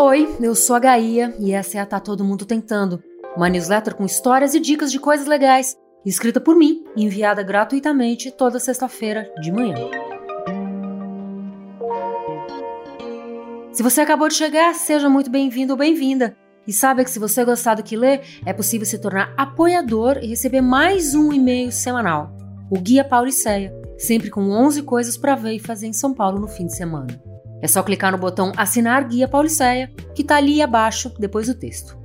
Oi, eu sou a Gaia e essa é a Tá Todo Mundo Tentando, uma newsletter com histórias e dicas de coisas legais, escrita por mim e enviada gratuitamente toda sexta-feira de manhã. Se você acabou de chegar, seja muito bem-vindo ou bem-vinda. E saiba que se você gostar do que lê, é possível se tornar apoiador e receber mais um e-mail semanal, o Guia Pauliceia, sempre com 11 coisas para ver e fazer em São Paulo no fim de semana. É só clicar no botão Assinar Guia Pauliceia, que está ali abaixo, depois do texto.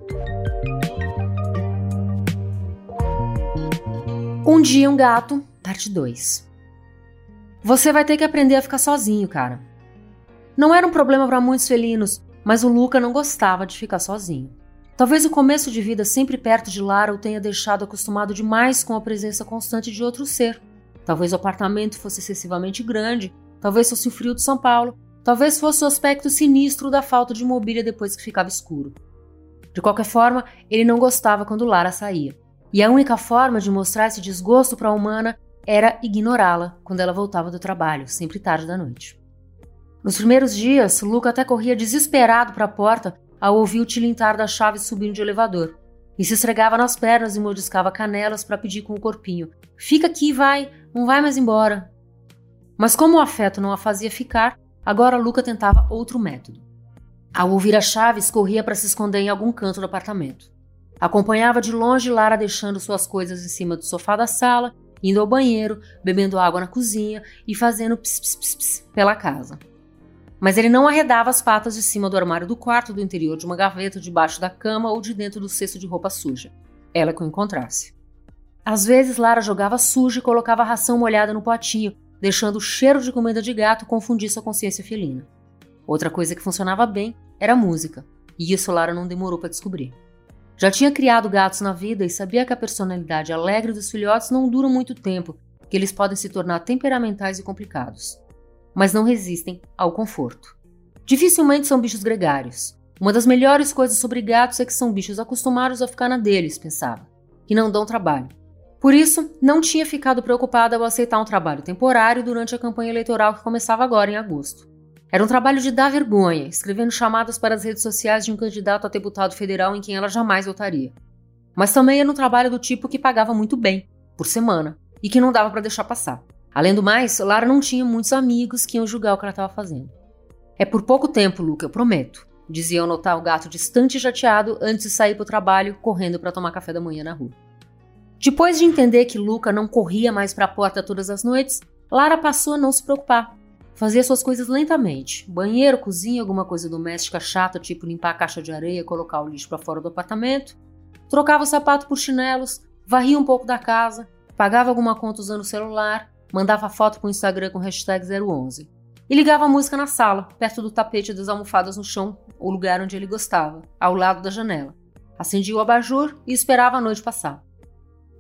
Um dia um gato, parte 2. Você vai ter que aprender a ficar sozinho, cara. Não era um problema para muitos felinos, mas o Luca não gostava de ficar sozinho. Talvez o começo de vida sempre perto de Lara o tenha deixado acostumado demais com a presença constante de outro ser. Talvez o apartamento fosse excessivamente grande, talvez fosse o frio de São Paulo, Talvez fosse o aspecto sinistro da falta de mobília depois que ficava escuro. De qualquer forma, ele não gostava quando Lara saía. E a única forma de mostrar esse desgosto para a humana era ignorá-la quando ela voltava do trabalho, sempre tarde da noite. Nos primeiros dias, Luca até corria desesperado para a porta ao ouvir o tilintar da chave subindo de elevador. E se esfregava nas pernas e mordiscava canelas para pedir com o corpinho: Fica aqui, vai, não vai mais embora. Mas como o afeto não a fazia ficar, Agora Luca tentava outro método. Ao ouvir as chaves, corria para se esconder em algum canto do apartamento. Acompanhava de longe Lara deixando suas coisas em cima do sofá da sala, indo ao banheiro, bebendo água na cozinha e fazendo ps, ps, ps, ps pela casa. Mas ele não arredava as patas de cima do armário do quarto, do interior de uma gaveta, debaixo da cama ou de dentro do cesto de roupa suja. Ela que o encontrasse. Às vezes, Lara jogava suja e colocava ração molhada no potinho, deixando o cheiro de comida de gato confundir sua consciência felina. Outra coisa que funcionava bem era a música, e isso Lara não demorou para descobrir. Já tinha criado gatos na vida e sabia que a personalidade alegre dos filhotes não dura muito tempo, que eles podem se tornar temperamentais e complicados. Mas não resistem ao conforto. Dificilmente são bichos gregários. Uma das melhores coisas sobre gatos é que são bichos acostumados a ficar na deles, pensava, que não dão trabalho. Por isso, não tinha ficado preocupada ao aceitar um trabalho temporário durante a campanha eleitoral que começava agora em agosto. Era um trabalho de dar vergonha, escrevendo chamadas para as redes sociais de um candidato a deputado federal em quem ela jamais votaria. Mas também era um trabalho do tipo que pagava muito bem, por semana, e que não dava para deixar passar. Além do mais, Lara não tinha muitos amigos que iam julgar o que ela estava fazendo. É por pouco tempo, Luca, eu prometo, dizia ao notar o gato distante e chateado antes de sair para o trabalho, correndo para tomar café da manhã na rua. Depois de entender que Luca não corria mais para a porta todas as noites, Lara passou a não se preocupar. Fazia suas coisas lentamente: banheiro, cozinha, alguma coisa doméstica chata, tipo limpar a caixa de areia, colocar o lixo para fora do apartamento. Trocava o sapato por chinelos, varria um pouco da casa, pagava alguma conta usando o celular, mandava foto para o Instagram com hashtag 011. E ligava a música na sala, perto do tapete das almofadas no chão, o lugar onde ele gostava, ao lado da janela. Acendia o abajur e esperava a noite passar.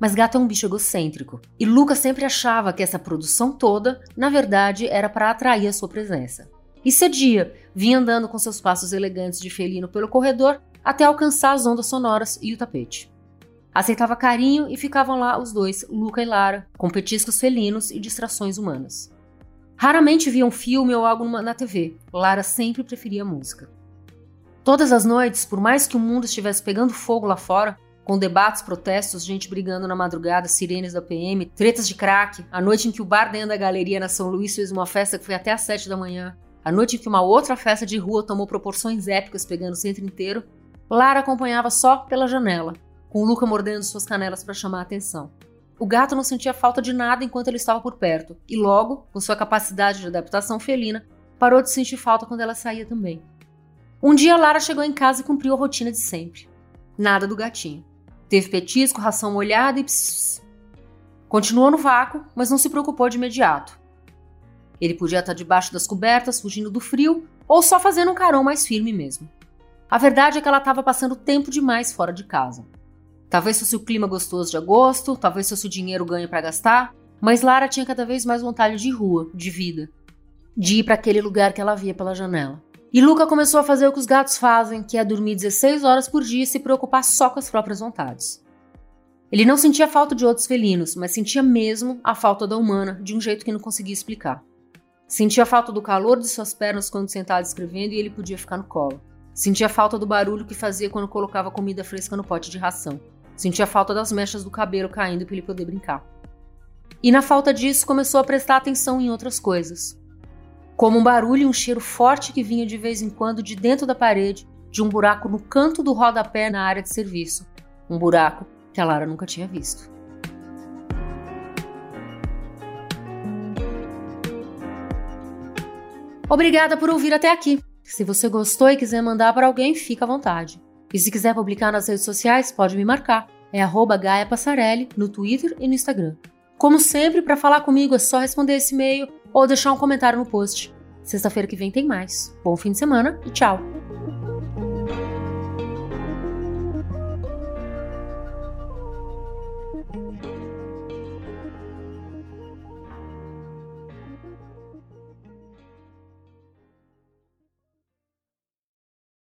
Mas gato é um bicho egocêntrico, e Luca sempre achava que essa produção toda, na verdade, era para atrair a sua presença. E cedia, vinha andando com seus passos elegantes de felino pelo corredor até alcançar as ondas sonoras e o tapete. Aceitava carinho e ficavam lá os dois, Luca e Lara, com petiscos felinos e distrações humanas. Raramente via um filme ou algo na TV, Lara sempre preferia música. Todas as noites, por mais que o mundo estivesse pegando fogo lá fora, com debates, protestos, gente brigando na madrugada, sirenes da PM, tretas de crack, a noite em que o bar dentro da galeria na São Luís fez uma festa que foi até às sete da manhã, a noite em que uma outra festa de rua tomou proporções épicas pegando o centro inteiro, Lara acompanhava só pela janela, com Luca mordendo suas canelas para chamar a atenção. O gato não sentia falta de nada enquanto ele estava por perto, e logo, com sua capacidade de adaptação felina, parou de sentir falta quando ela saía também. Um dia Lara chegou em casa e cumpriu a rotina de sempre. Nada do gatinho. Teve petisco, ração molhada e pss. Continuou no vácuo, mas não se preocupou de imediato. Ele podia estar debaixo das cobertas, fugindo do frio, ou só fazendo um carão mais firme mesmo. A verdade é que ela estava passando tempo demais fora de casa. Talvez fosse o clima gostoso de agosto, talvez fosse o dinheiro ganho para gastar, mas Lara tinha cada vez mais vontade de rua, de vida, de ir para aquele lugar que ela via pela janela. E Luca começou a fazer o que os gatos fazem, que é dormir 16 horas por dia e se preocupar só com as próprias vontades. Ele não sentia falta de outros felinos, mas sentia mesmo a falta da humana, de um jeito que não conseguia explicar. Sentia falta do calor de suas pernas quando sentado escrevendo e ele podia ficar no colo. Sentia falta do barulho que fazia quando colocava comida fresca no pote de ração. Sentia falta das mechas do cabelo caindo para ele poder brincar. E na falta disso, começou a prestar atenção em outras coisas. Como um barulho e um cheiro forte que vinha de vez em quando de dentro da parede, de um buraco no canto do rodapé na área de serviço. Um buraco que a Lara nunca tinha visto. Obrigada por ouvir até aqui. Se você gostou e quiser mandar para alguém, fica à vontade. E se quiser publicar nas redes sociais, pode me marcar. É arroba Gaia Passarelli no Twitter e no Instagram. Como sempre, para falar comigo é só responder esse e-mail ou deixar um comentário no post. Sexta-feira que vem tem mais. Bom fim de semana e tchau!